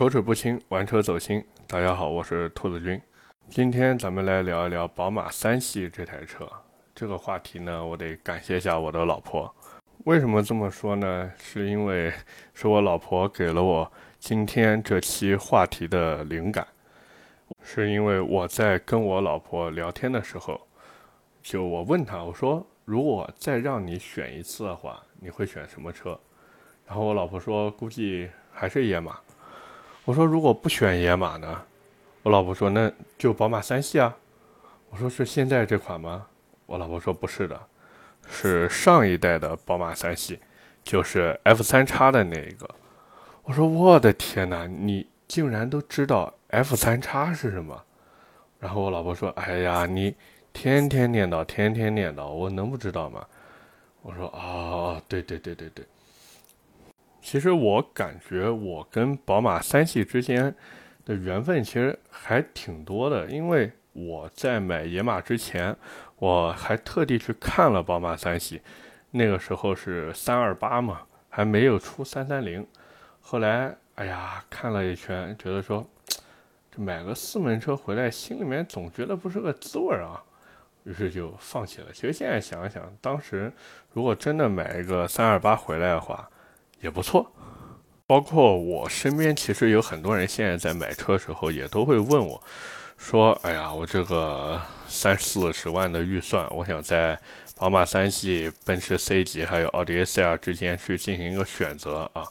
口齿不清，玩车走心。大家好，我是兔子君。今天咱们来聊一聊宝马三系这台车。这个话题呢，我得感谢一下我的老婆。为什么这么说呢？是因为是我老婆给了我今天这期话题的灵感。是因为我在跟我老婆聊天的时候，就我问她，我说如果再让你选一次的话，你会选什么车？然后我老婆说，估计还是野马。我说如果不选野马呢？我老婆说那就宝马三系啊。我说是现在这款吗？我老婆说不是的，是上一代的宝马三系，就是 F 三叉的那一个。我说我的天哪，你竟然都知道 F 三叉是什么？然后我老婆说哎呀，你天天念叨，天天念叨，我能不知道吗？我说哦，对对对对对。其实我感觉我跟宝马三系之间的缘分其实还挺多的，因为我在买野马之前，我还特地去看了宝马三系，那个时候是三二八嘛，还没有出三三零。后来，哎呀，看了一圈，觉得说这买个四门车回来，心里面总觉得不是个滋味啊，于是就放弃了。其实现在想想，当时如果真的买一个三二八回来的话，也不错，包括我身边其实有很多人现在在买车时候也都会问我，说：“哎呀，我这个三四十万的预算，我想在宝马三系、奔驰 C 级还有奥迪 A4L 之间去进行一个选择啊，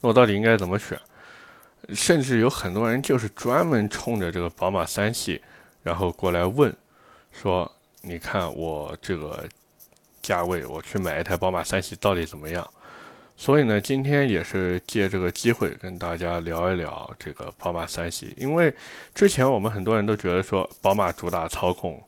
那我到底应该怎么选？”甚至有很多人就是专门冲着这个宝马三系，然后过来问，说：“你看我这个价位，我去买一台宝马三系到底怎么样？”所以呢，今天也是借这个机会跟大家聊一聊这个宝马三系。因为之前我们很多人都觉得说，宝马主打操控，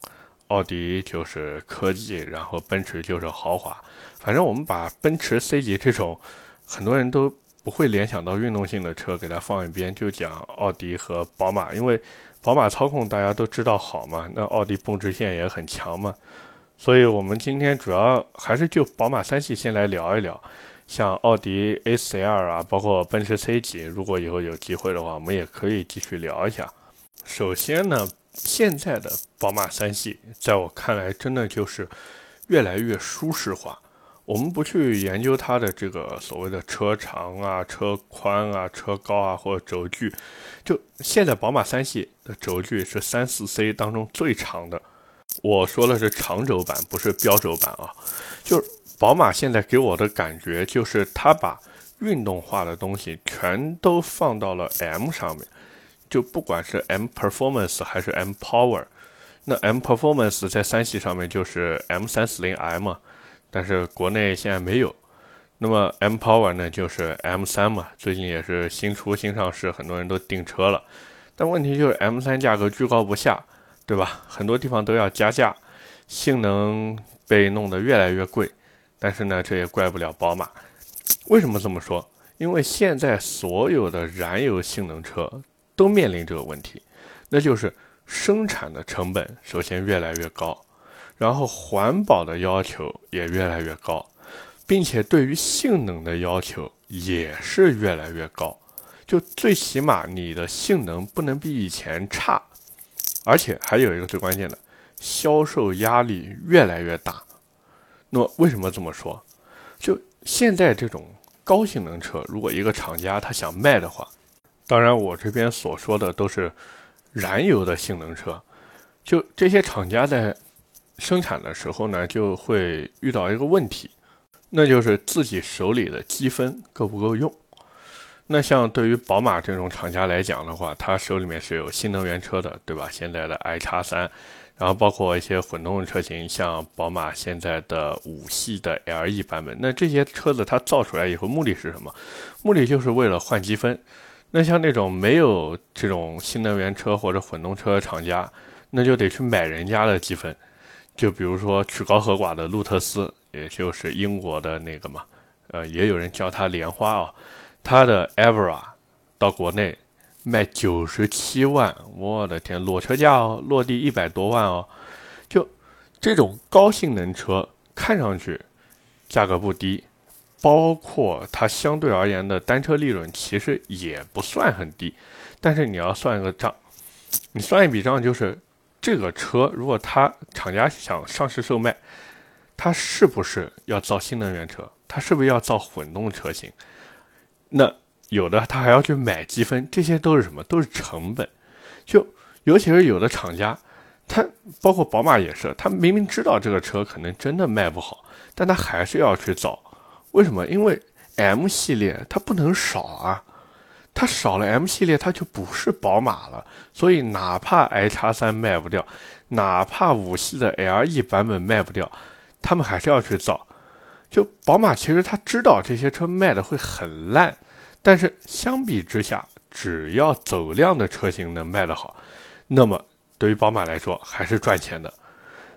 奥迪就是科技，然后奔驰就是豪华。反正我们把奔驰 C 级这种很多人都不会联想到运动性的车给它放一边，就讲奥迪和宝马。因为宝马操控大家都知道好嘛，那奥迪蹦直线也很强嘛。所以我们今天主要还是就宝马三系先来聊一聊。像奥迪 A4L 啊，包括奔驰 C 级，如果以后有机会的话，我们也可以继续聊一下。首先呢，现在的宝马三系，在我看来，真的就是越来越舒适化。我们不去研究它的这个所谓的车长啊、车宽啊、车高啊或者轴距，就现在宝马三系的轴距是三四 C 当中最长的。我说的是长轴版，不是标轴版啊，就是。宝马现在给我的感觉就是，它把运动化的东西全都放到了 M 上面，就不管是 M Performance 还是 M Power，那 M Performance 在三系上面就是 M 三四零 M，但是国内现在没有。那么 M Power 呢，就是 M 三嘛，最近也是新出新上市，很多人都订车了。但问题就是 M 三价格居高不下，对吧？很多地方都要加价，性能被弄得越来越贵。但是呢，这也怪不了宝马。为什么这么说？因为现在所有的燃油性能车都面临这个问题，那就是生产的成本首先越来越高，然后环保的要求也越来越高，并且对于性能的要求也是越来越高。就最起码你的性能不能比以前差，而且还有一个最关键的，销售压力越来越大。那么为什么这么说？就现在这种高性能车，如果一个厂家他想卖的话，当然我这边所说的都是燃油的性能车，就这些厂家在生产的时候呢，就会遇到一个问题，那就是自己手里的积分够不够用。那像对于宝马这种厂家来讲的话，他手里面是有新能源车的，对吧？现在的 i 叉三。然后包括一些混动的车型，像宝马现在的五系的 LE 版本，那这些车子它造出来以后目的是什么？目的就是为了换积分。那像那种没有这种新能源车或者混动车厂家，那就得去买人家的积分。就比如说曲高和寡的路特斯，也就是英国的那个嘛，呃，也有人叫它莲花啊，它的 Evra 到国内。卖九十七万，我的天，裸车价哦，落地一百多万哦，就这种高性能车，看上去价格不低，包括它相对而言的单车利润其实也不算很低。但是你要算一个账，你算一笔账，就是这个车如果它厂家想上市售卖，它是不是要造新能源车？它是不是要造混动车型？那有的他还要去买积分，这些都是什么？都是成本。就尤其是有的厂家，他包括宝马也是，他明明知道这个车可能真的卖不好，但他还是要去造。为什么？因为 M 系列它不能少啊，它少了 M 系列，它就不是宝马了。所以哪怕 i 叉三卖不掉，哪怕五系的 LE 版本卖不掉，他们还是要去造。就宝马其实他知道这些车卖的会很烂，但是相比之下，只要走量的车型能卖得好，那么对于宝马来说还是赚钱的。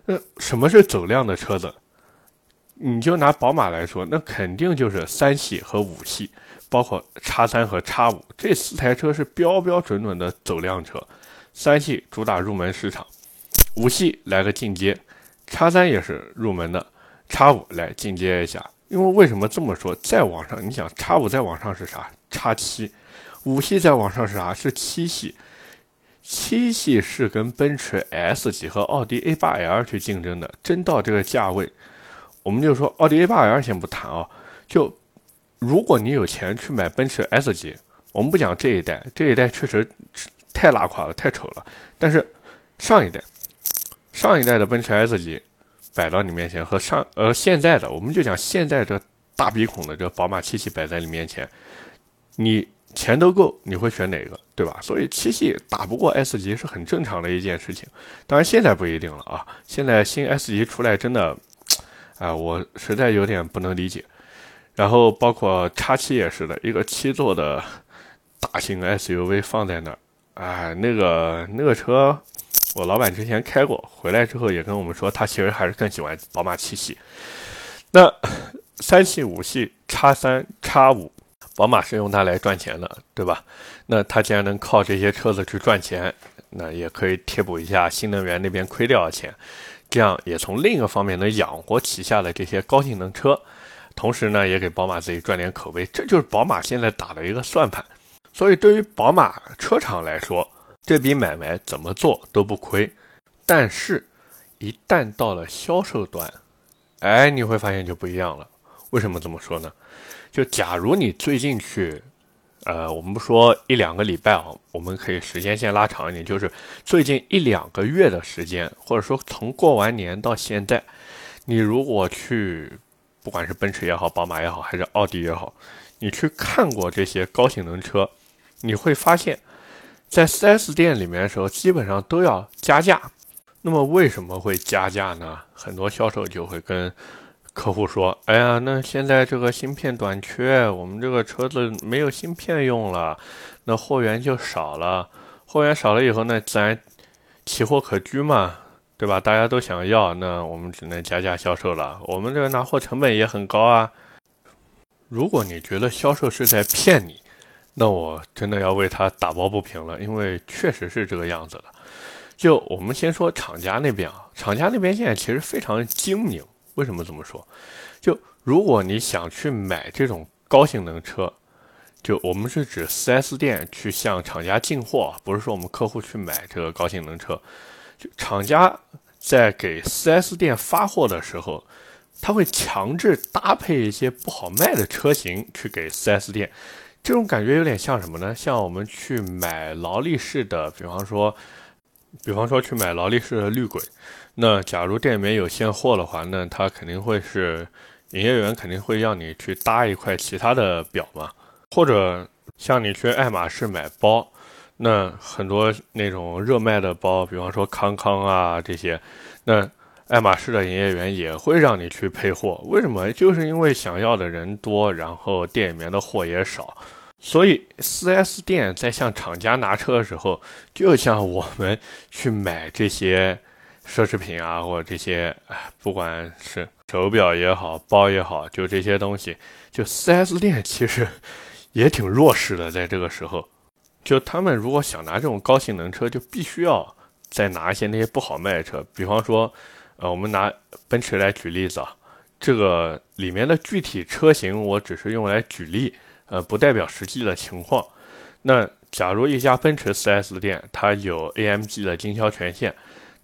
那什么是走量的车子？你就拿宝马来说，那肯定就是三系和五系，包括叉三和叉五这四台车是标标准准的走量车。三系主打入门市场，五系来个进阶，叉三也是入门的。叉五来进阶一下，因为为什么这么说？再往上，你想叉五再往上是啥？叉七，五系再往上是啥？是七系，七系是跟奔驰 S 级和奥迪 A8L 去竞争的。真到这个价位，我们就说奥迪 A8L 先不谈啊，就如果你有钱去买奔驰 S 级，我们不讲这一代，这一代确实太拉垮了，太丑了。但是上一代，上一代的奔驰 S 级。摆到你面前和上呃现在的，我们就讲现在这大鼻孔的这宝马七系摆在你面前，你钱都够，你会选哪个，对吧？所以七系打不过 S 级是很正常的一件事情。当然现在不一定了啊，现在新 S 级出来真的，啊，我实在有点不能理解。然后包括叉七也是的，一个七座的大型 SUV 放在那儿，哎，那个那个车。我老板之前开过，回来之后也跟我们说，他其实还是更喜欢宝马七系。那三系、五系、叉三、叉五，宝马是用它来赚钱的，对吧？那它既然能靠这些车子去赚钱，那也可以贴补一下新能源那边亏掉的钱，这样也从另一个方面能养活旗下的这些高性能车，同时呢，也给宝马自己赚点口碑。这就是宝马现在打的一个算盘。所以对于宝马车厂来说，这笔买卖怎么做都不亏，但是，一旦到了销售端，哎，你会发现就不一样了。为什么这么说呢？就假如你最近去，呃，我们不说一两个礼拜啊，我们可以时间线拉长一点，就是最近一两个月的时间，或者说从过完年到现在，你如果去，不管是奔驰也好，宝马也好，还是奥迪也好，你去看过这些高性能车，你会发现。在 4S 店里面的时候，基本上都要加价。那么为什么会加价呢？很多销售就会跟客户说：“哎呀，那现在这个芯片短缺，我们这个车子没有芯片用了，那货源就少了。货源少了以后呢，自然奇货可居嘛，对吧？大家都想要，那我们只能加价销售了。我们这个拿货成本也很高啊。如果你觉得销售是在骗你，那我真的要为他打抱不平了，因为确实是这个样子的。就我们先说厂家那边啊，厂家那边现在其实非常精明。为什么这么说？就如果你想去买这种高性能车，就我们是指 4S 店去向厂家进货，不是说我们客户去买这个高性能车。就厂家在给 4S 店发货的时候，他会强制搭配一些不好卖的车型去给 4S 店。这种感觉有点像什么呢？像我们去买劳力士的，比方说，比方说去买劳力士的绿鬼，那假如店里面有现货的话，那他肯定会是营业员肯定会让你去搭一块其他的表嘛。或者像你去爱马仕买包，那很多那种热卖的包，比方说康康啊这些，那爱马仕的营业员也会让你去配货。为什么？就是因为想要的人多，然后店里面的货也少。所以，4S 店在向厂家拿车的时候，就像我们去买这些奢侈品啊，或者这些，不管是手表也好，包也好，就这些东西，就 4S 店其实也挺弱势的。在这个时候，就他们如果想拿这种高性能车，就必须要再拿一些那些不好卖的车。比方说，呃，我们拿奔驰来举例子啊，这个里面的具体车型，我只是用来举例，呃，不代表实际的情况。那假如一家奔驰 4S 店，它有 AMG 的经销权限，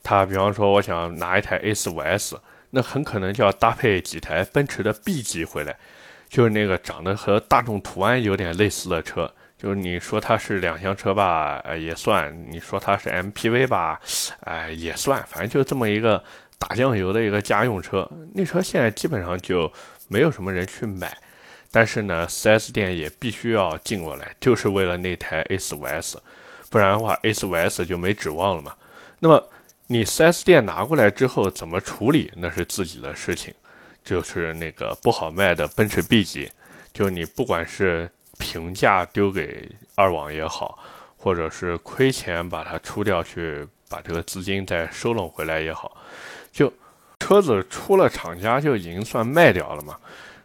它比方说我想拿一台 A45S，那很可能就要搭配几台奔驰的 B 级回来，就是那个长得和大众途安有点类似的车。就是你说它是两厢车吧，呃也算；你说它是 MPV 吧，哎也算。反正就这么一个打酱油的一个家用车，那车现在基本上就没有什么人去买。但是呢，4S 店也必须要进过来，就是为了那台 A45S，不然的话 A45S 就没指望了嘛。那么你 4S 店拿过来之后怎么处理，那是自己的事情。就是那个不好卖的奔驰 B 级，就你不管是。平价丢给二网也好，或者是亏钱把它出掉去，把这个资金再收拢回来也好，就车子出了厂家就已经算卖掉了嘛。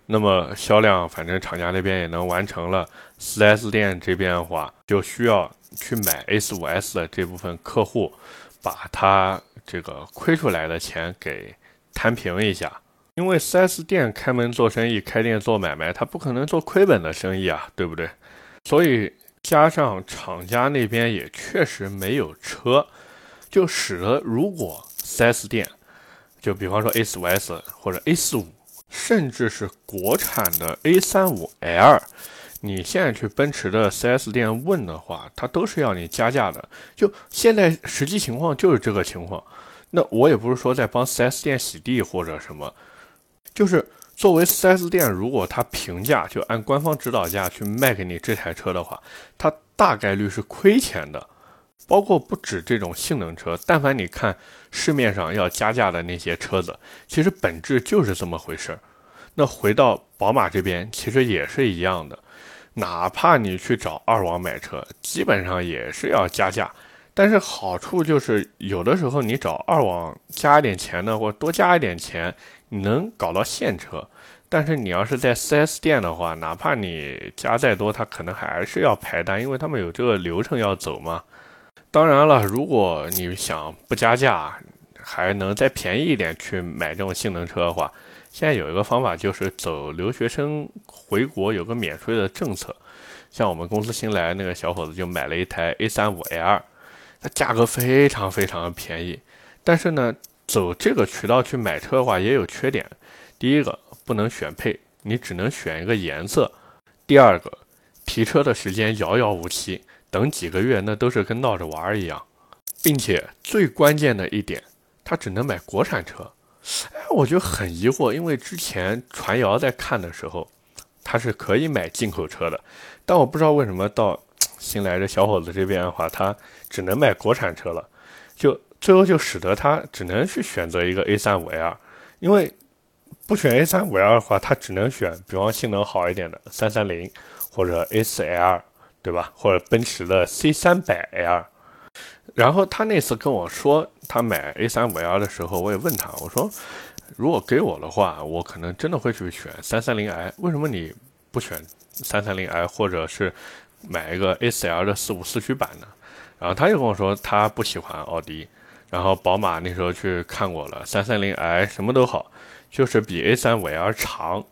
那么销量反正厂家那边也能完成了，4S 店这边的话就需要去买 A45S 的这部分客户，把他这个亏出来的钱给摊平一下。因为 4S 店开门做生意，开店做买卖，他不可能做亏本的生意啊，对不对？所以加上厂家那边也确实没有车，就使得如果 4S 店，就比方说 A45S 或者 A45，甚至是国产的 A35L，你现在去奔驰的 4S 店问的话，他都是要你加价的。就现在实际情况就是这个情况。那我也不是说在帮 4S 店洗地或者什么。就是作为 4S 店，如果他平价就按官方指导价去卖给你这台车的话，它大概率是亏钱的。包括不止这种性能车，但凡你看市面上要加价的那些车子，其实本质就是这么回事儿。那回到宝马这边，其实也是一样的。哪怕你去找二网买车，基本上也是要加价。但是好处就是，有的时候你找二网加一点钱呢，或多加一点钱。你能搞到现车，但是你要是在 4S 店的话，哪怕你加再多，他可能还是要排单，因为他们有这个流程要走嘛。当然了，如果你想不加价，还能再便宜一点去买这种性能车的话，现在有一个方法就是走留学生回国有个免税的政策。像我们公司新来那个小伙子就买了一台 A35L，它价格非常非常的便宜，但是呢。走这个渠道去买车的话也有缺点，第一个不能选配，你只能选一个颜色；第二个提车的时间遥遥无期，等几个月那都是跟闹着玩一样，并且最关键的一点，他只能买国产车。哎，我就很疑惑，因为之前传谣在看的时候，他是可以买进口车的，但我不知道为什么到新来的小伙子这边的话，他只能买国产车了，就。最后就使得他只能去选择一个 A35L，因为不选 A35L 的话，他只能选比方性能好一点的330或者 A4L，对吧？或者奔驰的 C300L。然后他那次跟我说他买 A35L 的时候，我也问他，我说如果给我的话，我可能真的会去选 330i，为什么你不选 330i，或者是买一个 A4L 的四五四驱版呢？然后他又跟我说他不喜欢奥迪。然后宝马那时候去看过了，三三零 i 什么都好，就是比 A 三五 L 长。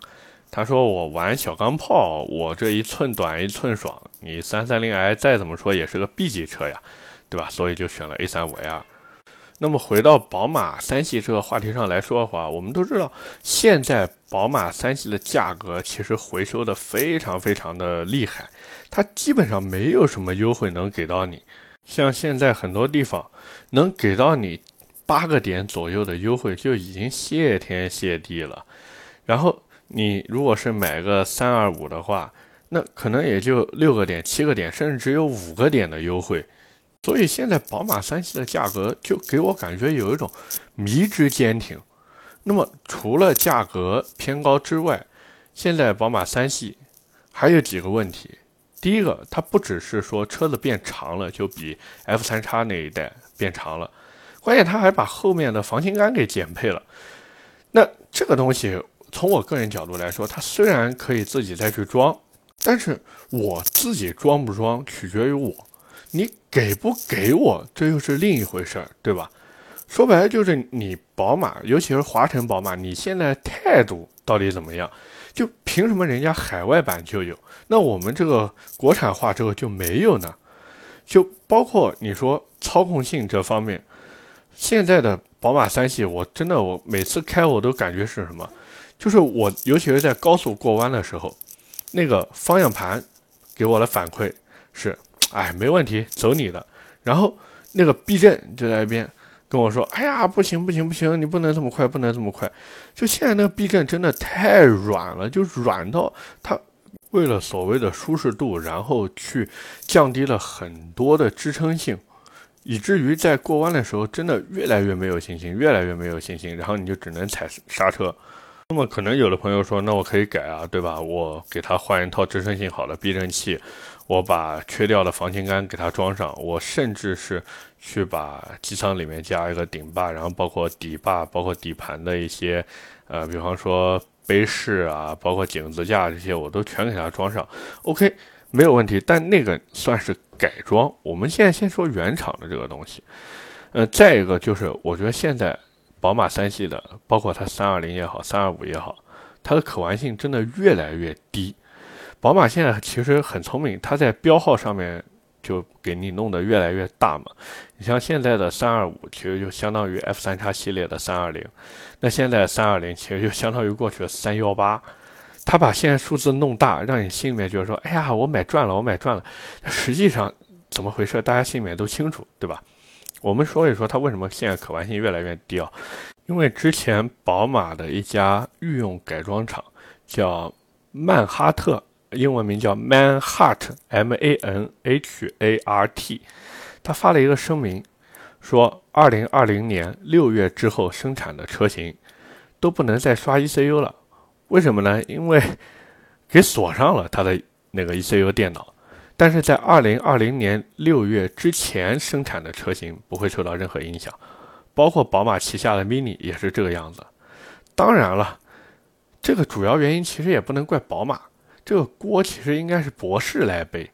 他说我玩小钢炮，我这一寸短一寸爽。你三三零 i 再怎么说也是个 B 级车呀，对吧？所以就选了 A 三五 L。那么回到宝马三系这个话题上来说的话，我们都知道现在宝马三系的价格其实回收的非常非常的厉害，它基本上没有什么优惠能给到你。像现在很多地方能给到你八个点左右的优惠就已经谢天谢地了，然后你如果是买个三二五的话，那可能也就六个点、七个点，甚至只有五个点的优惠。所以现在宝马三系的价格就给我感觉有一种迷之坚挺。那么除了价格偏高之外，现在宝马三系还有几个问题。第一个，它不只是说车子变长了，就比 F 三叉那一代变长了，关键它还把后面的防倾杆给减配了。那这个东西从我个人角度来说，它虽然可以自己再去装，但是我自己装不装取决于我，你给不给我这又是另一回事儿，对吧？说白了就是你宝马，尤其是华晨宝马，你现在态度到底怎么样？就凭什么人家海外版就有，那我们这个国产化之后就没有呢？就包括你说操控性这方面，现在的宝马三系，我真的我每次开我都感觉是什么？就是我尤其是在高速过弯的时候，那个方向盘给我的反馈是，哎，没问题，走你的。然后那个避震就在一边。跟我说：“哎呀，不行不行不行，你不能这么快，不能这么快。就现在那个避震真的太软了，就软到它为了所谓的舒适度，然后去降低了很多的支撑性，以至于在过弯的时候真的越来越没有信心，越来越没有信心，然后你就只能踩刹车。那么可能有的朋友说，那我可以改啊，对吧？我给他换一套支撑性好的避震器。”我把缺掉的防倾杆给它装上，我甚至是去把机舱里面加一个顶坝，然后包括底坝、包括底盘的一些，呃，比方说杯饰啊，包括井子架这些，我都全给它装上。OK，没有问题。但那个算是改装。我们现在先说原厂的这个东西。呃，再一个就是，我觉得现在宝马三系的，包括它三二零也好，三二五也好，它的可玩性真的越来越低。宝马现在其实很聪明，它在标号上面就给你弄得越来越大嘛。你像现在的三二五，其实就相当于 F 三叉系列的三二零，那现在三二零其实就相当于过去的三幺八。它把现在数字弄大，让你心里面觉得说，哎呀，我买赚了，我买赚了。实际上怎么回事？大家心里面都清楚，对吧？我们说一说它为什么现在可玩性越来越低啊？因为之前宝马的一家御用改装厂叫曼哈特。英文名叫 Manhart，M-A-N-H-A-R-T，他发了一个声明，说二零二零年六月之后生产的车型都不能再刷 ECU 了。为什么呢？因为给锁上了他的那个 ECU 电脑。但是在二零二零年六月之前生产的车型不会受到任何影响，包括宝马旗下的 Mini 也是这个样子。当然了，这个主要原因其实也不能怪宝马。这个锅其实应该是博士来背，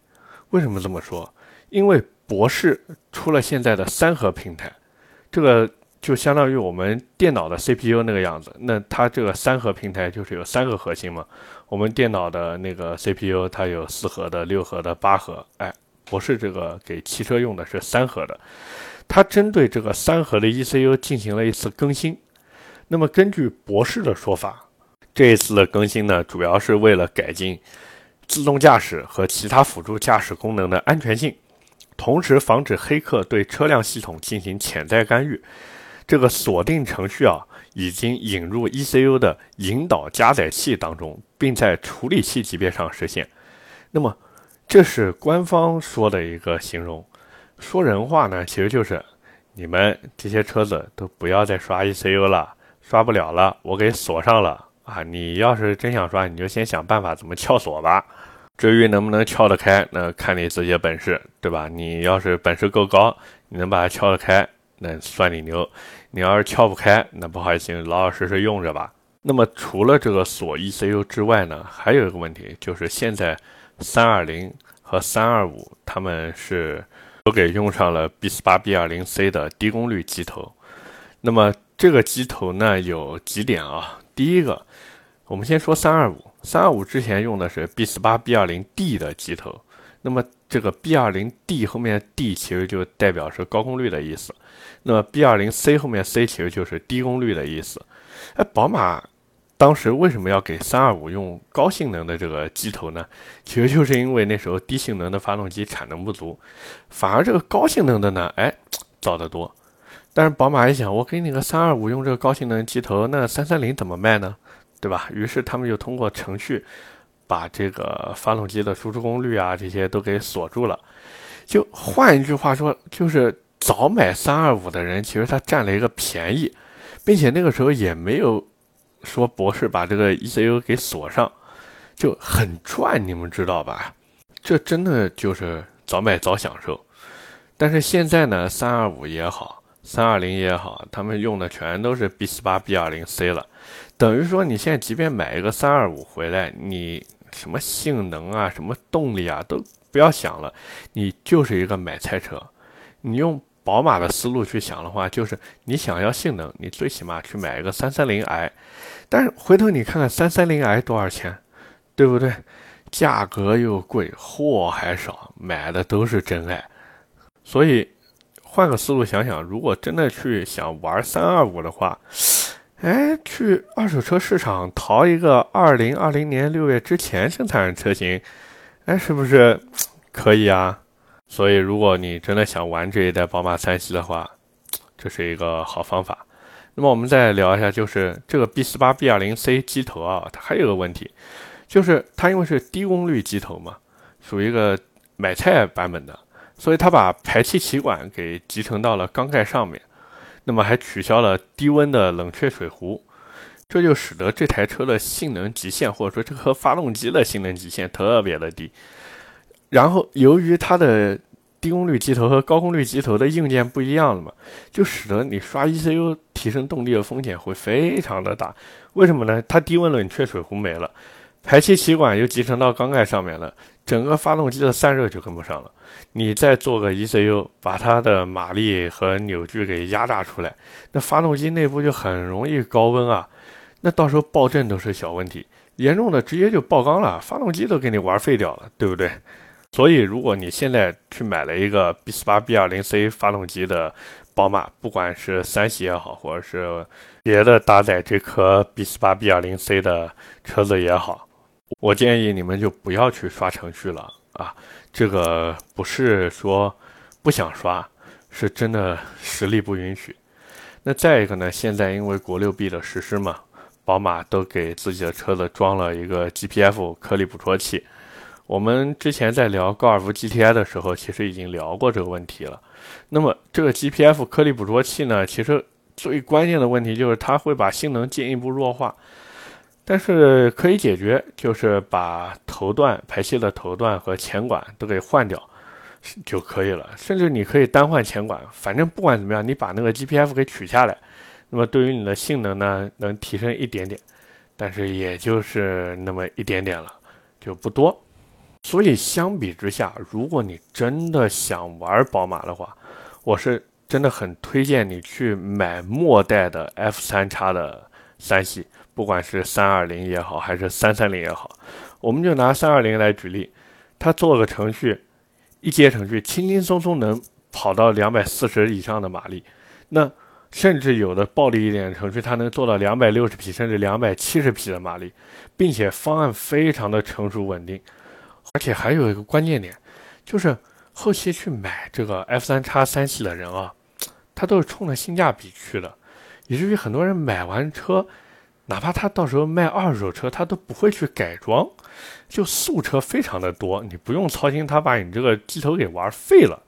为什么这么说？因为博士出了现在的三核平台，这个就相当于我们电脑的 CPU 那个样子。那它这个三核平台就是有三个核心嘛？我们电脑的那个 CPU 它有四核的、六核的、八核。哎，博士这个给汽车用的是三核的，它针对这个三核的 ECU 进行了一次更新。那么根据博士的说法。这一次的更新呢，主要是为了改进自动驾驶和其他辅助驾驶功能的安全性，同时防止黑客对车辆系统进行潜在干预。这个锁定程序啊，已经引入 ECU 的引导加载器当中，并在处理器级别上实现。那么，这是官方说的一个形容。说人话呢，其实就是你们这些车子都不要再刷 ECU 了，刷不了了，我给锁上了。啊，你要是真想刷，你就先想办法怎么撬锁吧。至于能不能撬得开，那看你自己的本事，对吧？你要是本事够高，你能把它撬得开，那算你牛。你要是撬不开，那不好意思，老老实实用着吧。那么除了这个锁 ECU 之外呢，还有一个问题，就是现在320和325他们是都给用上了 B48B20C 的低功率机头。那么这个机头呢，有几点啊？第一个。我们先说三二五，三二五之前用的是 B 四八 B 二零 D 的机头，那么这个 B 二零 D 后面的 D 其实就代表是高功率的意思，那么 B 二零 C 后面 C 其实就是低功率的意思。哎，宝马当时为什么要给三二五用高性能的这个机头呢？其实就是因为那时候低性能的发动机产能不足，反而这个高性能的呢，哎，造得多。但是宝马一想，我给你个三二五用这个高性能机头，那三三零怎么卖呢？对吧？于是他们就通过程序，把这个发动机的输出功率啊这些都给锁住了。就换一句话说，就是早买三二五的人，其实他占了一个便宜，并且那个时候也没有说博士把这个 ECU 给锁上，就很赚，你们知道吧？这真的就是早买早享受。但是现在呢，三二五也好，三二零也好，他们用的全都是 B 四八 B 二零 C 了。等于说，你现在即便买一个三二五回来，你什么性能啊、什么动力啊都不要想了，你就是一个买菜车。你用宝马的思路去想的话，就是你想要性能，你最起码去买一个三三零 i。但是回头你看看三三零 i 多少钱，对不对？价格又贵，货还少，买的都是真爱。所以换个思路想想，如果真的去想玩三二五的话，哎，去二手车市场淘一个二零二零年六月之前生产的车型，哎，是不是可以啊？所以，如果你真的想玩这一代宝马三系的话，这是一个好方法。那么，我们再聊一下，就是这个 B 四八 B 二零 C 机头啊，它还有个问题，就是它因为是低功率机头嘛，属于一个买菜版本的，所以它把排气气管给集成到了缸盖上面。那么还取消了低温的冷却水壶，这就使得这台车的性能极限，或者说这颗发动机的性能极限特别的低。然后由于它的低功率机头和高功率机头的硬件不一样了嘛，就使得你刷 ECU 提升动力的风险会非常的大。为什么呢？它低温冷却水壶没了，排气气管又集成到缸盖上面了。整个发动机的散热就跟不上了，你再做个 ECU，把它的马力和扭矩给压榨出来，那发动机内部就很容易高温啊，那到时候爆震都是小问题，严重的直接就爆缸了，发动机都给你玩废掉了，对不对？所以如果你现在去买了一个 B 四八 B 二零 C 发动机的宝马，不管是三系也好，或者是别的搭载这颗 B 四八 B 二零 C 的车子也好。我建议你们就不要去刷程序了啊！这个不是说不想刷，是真的实力不允许。那再一个呢？现在因为国六 B 的实施嘛，宝马都给自己的车子装了一个 GPF 颗粒捕捉器。我们之前在聊高尔夫 GTI 的时候，其实已经聊过这个问题了。那么这个 GPF 颗粒捕捉器呢，其实最关键的问题就是它会把性能进一步弱化。但是可以解决，就是把头段排气的头段和前管都给换掉就可以了。甚至你可以单换前管，反正不管怎么样，你把那个 GPF 给取下来，那么对于你的性能呢，能提升一点点，但是也就是那么一点点了，就不多。所以相比之下，如果你真的想玩宝马的话，我是真的很推荐你去买末代的 F 三叉的三系。不管是三二零也好，还是三三零也好，我们就拿三二零来举例，它做个程序，一阶程序轻轻松松能跑到两百四十以上的马力，那甚至有的暴力一点的程序，它能做到两百六十匹甚至两百七十匹的马力，并且方案非常的成熟稳定，而且还有一个关键点，就是后期去买这个 F 三叉三系的人啊，他都是冲着性价比去的，以至于很多人买完车。哪怕他到时候卖二手车，他都不会去改装，就素车非常的多，你不用操心他把你这个机头给玩废了，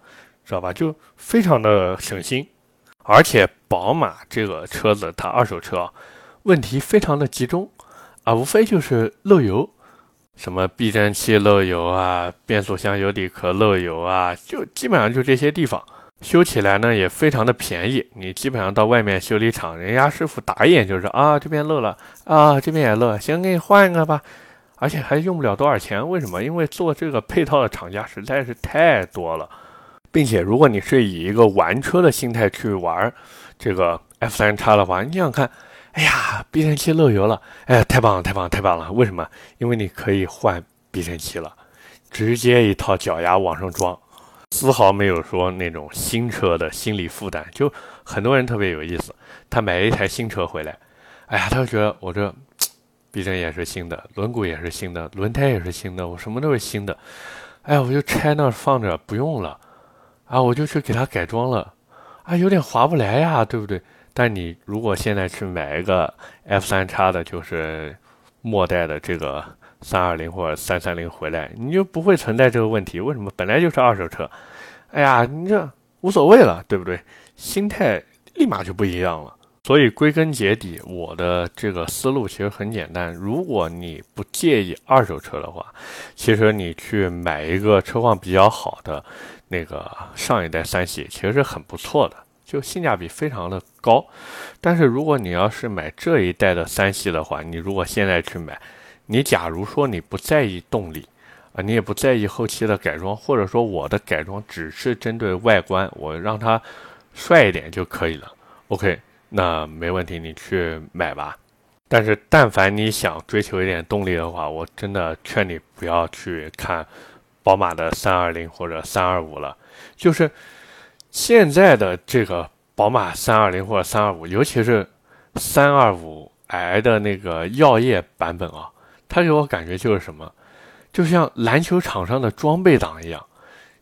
知道吧？就非常的省心。而且宝马这个车子，它二手车问题非常的集中啊，无非就是漏油，什么避震器漏油啊，变速箱油底壳漏油啊，就基本上就这些地方。修起来呢也非常的便宜，你基本上到外面修理厂，人家师傅打一眼就是啊，这边漏了啊，这边也漏，行，给你换一个吧，而且还用不了多少钱。为什么？因为做这个配套的厂家实在是太多了，并且如果你是以一个玩车的心态去玩这个 F 三叉的话，你想看，哎呀，避震器漏油了，哎，太棒了，太棒了，太棒了！为什么？因为你可以换避震器了，直接一套脚牙往上装。丝毫没有说那种新车的心理负担，就很多人特别有意思。他买一台新车回来，哎呀，他就觉得我这避震也是新的，轮毂也是新的，轮胎也是新的，我什么都是新的。哎呀，我就拆那放着不用了，啊，我就去给他改装了，啊，有点划不来呀，对不对？但你如果现在去买一个 F 三叉的，就是末代的这个。三二零或者三三零回来，你就不会存在这个问题。为什么？本来就是二手车，哎呀，你这无所谓了，对不对？心态立马就不一样了。所以归根结底，我的这个思路其实很简单：如果你不介意二手车的话，其实你去买一个车况比较好的那个上一代三系，其实是很不错的，就性价比非常的高。但是如果你要是买这一代的三系的话，你如果现在去买，你假如说你不在意动力，啊，你也不在意后期的改装，或者说我的改装只是针对外观，我让它帅一点就可以了。OK，那没问题，你去买吧。但是，但凡你想追求一点动力的话，我真的劝你不要去看宝马的三二零或者三二五了。就是现在的这个宝马三二零或者三二五，尤其是三二五 i 的那个耀夜版本啊，他给我感觉就是什么，就像篮球场上的装备党一样。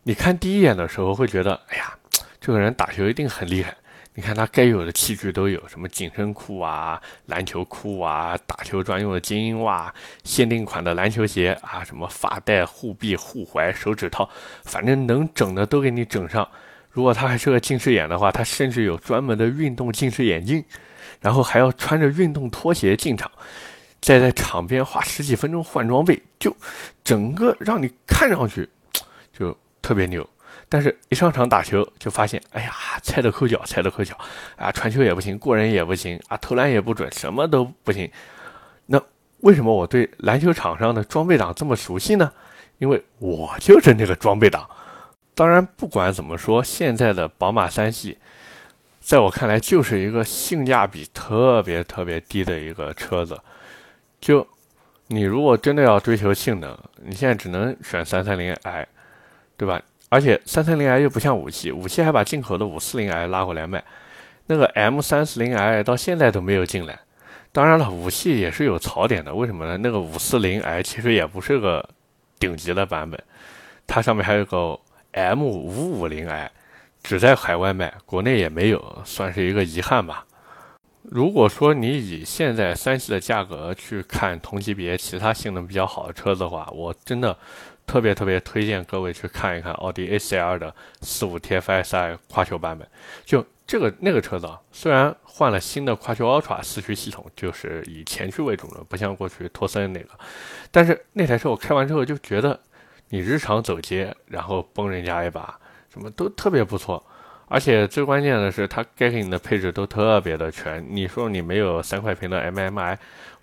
你看第一眼的时候会觉得，哎呀，这个人打球一定很厉害。你看他该有的器具都有，什么紧身裤啊、篮球裤啊、打球专用的精英袜、限定款的篮球鞋啊，什么发带、护臂、护踝、手指套，反正能整的都给你整上。如果他还是个近视眼的话，他甚至有专门的运动近视眼镜，然后还要穿着运动拖鞋进场，再在场边花十几分钟换装备，就整个让你看上去就特别牛。但是，一上场打球就发现，哎呀，菜的抠脚，菜的抠脚，啊，传球也不行，过人也不行，啊，投篮也不准，什么都不行。那为什么我对篮球场上的装备党这么熟悉呢？因为我就是那个装备党。当然，不管怎么说，现在的宝马三系，在我看来就是一个性价比特别特别低的一个车子。就你如果真的要追求性能，你现在只能选三三零 i，对吧？而且三三零 i 又不像五系，五系还把进口的五四零 i 拉过来卖，那个 M 三四零 i 到现在都没有进来。当然了，五系也是有槽点的，为什么呢？那个五四零 i 其实也不是个顶级的版本，它上面还有个 M 五五零 i，只在海外卖，国内也没有，算是一个遗憾吧。如果说你以现在三系的价格去看同级别其他性能比较好的车子的话，我真的。特别特别推荐各位去看一看奥迪 A4L 的四五 TFSI 跨球版本。就这个那个车子啊，虽然换了新的跨球 Ultra 四驱系统，就是以前驱为主的，不像过去托森那个，但是那台车我开完之后就觉得，你日常走街，然后崩人家一把，什么都特别不错。而且最关键的是，它该给你的配置都特别的全。你说你没有三块屏的 MMI，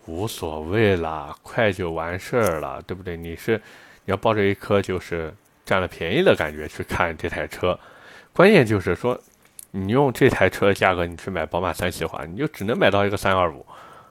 无所谓啦，快就完事儿了，对不对？你是你。要抱着一颗就是占了便宜的感觉去看这台车，关键就是说，你用这台车的价格，你去买宝马三系的话，你就只能买到一个三二五。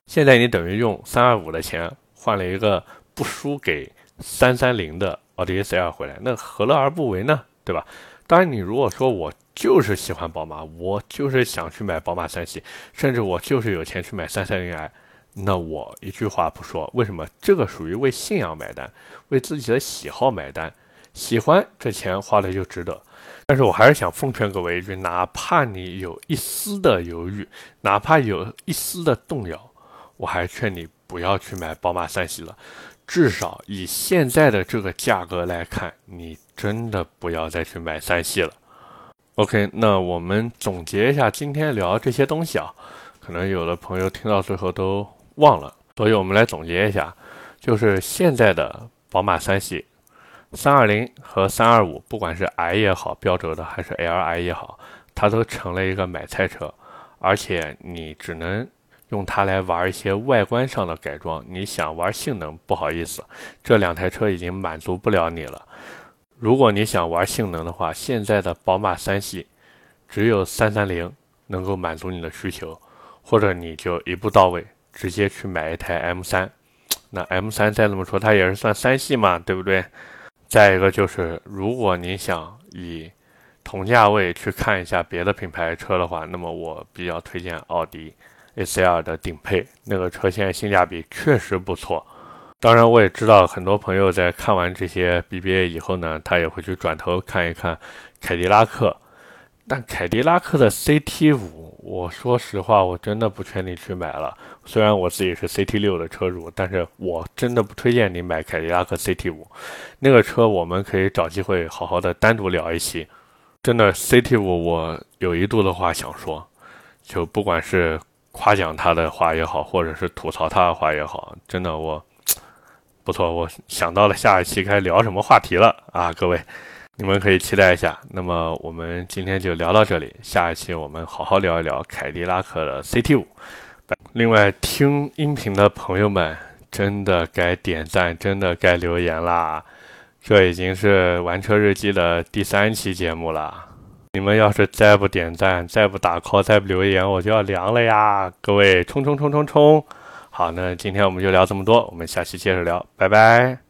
现在你等于用三二五的钱换了一个不输给三三零的奥迪 A4L 回来，那何乐而不为呢？对吧？当然，你如果说我就是喜欢宝马，我就是想去买宝马三系，甚至我就是有钱去买三三零 i。那我一句话不说，为什么？这个属于为信仰买单，为自己的喜好买单，喜欢这钱花的就值得。但是我还是想奉劝各位一句：哪怕你有一丝的犹豫，哪怕有一丝的动摇，我还劝你不要去买宝马三系了。至少以现在的这个价格来看，你真的不要再去买三系了。OK，那我们总结一下今天聊这些东西啊，可能有的朋友听到最后都。忘了，所以我们来总结一下，就是现在的宝马三系，三二零和三二五，不管是 i 也好，标轴的还是 Li 也好，它都成了一个买菜车，而且你只能用它来玩一些外观上的改装。你想玩性能，不好意思，这两台车已经满足不了你了。如果你想玩性能的话，现在的宝马三系只有三三零能够满足你的需求，或者你就一步到位。直接去买一台 M 三，那 M 三再怎么说，它也是算三系嘛，对不对？再一个就是，如果你想以同价位去看一下别的品牌车的话，那么我比较推荐奥迪 A4L 的顶配，那个车现在性价比确实不错。当然，我也知道很多朋友在看完这些 BBA 以后呢，他也会去转头看一看凯迪拉克。但凯迪拉克的 CT 五，我说实话，我真的不劝你去买了。虽然我自己是 CT 六的车主，但是我真的不推荐你买凯迪拉克 CT 五。那个车我们可以找机会好好的单独聊一期。真的 CT 五，我有一度的话想说，就不管是夸奖他的话也好，或者是吐槽他的话也好，真的我不错，我想到了下一期该聊什么话题了啊！各位，你们可以期待一下。那么我们今天就聊到这里，下一期我们好好聊一聊凯迪拉克的 CT 五。另外，听音频的朋友们，真的该点赞，真的该留言啦！这已经是玩车日记的第三期节目了。你们要是再不点赞，再不打 call，再不留言，我就要凉了呀！各位，冲冲冲冲冲！好那今天我们就聊这么多我们下期接着聊拜拜。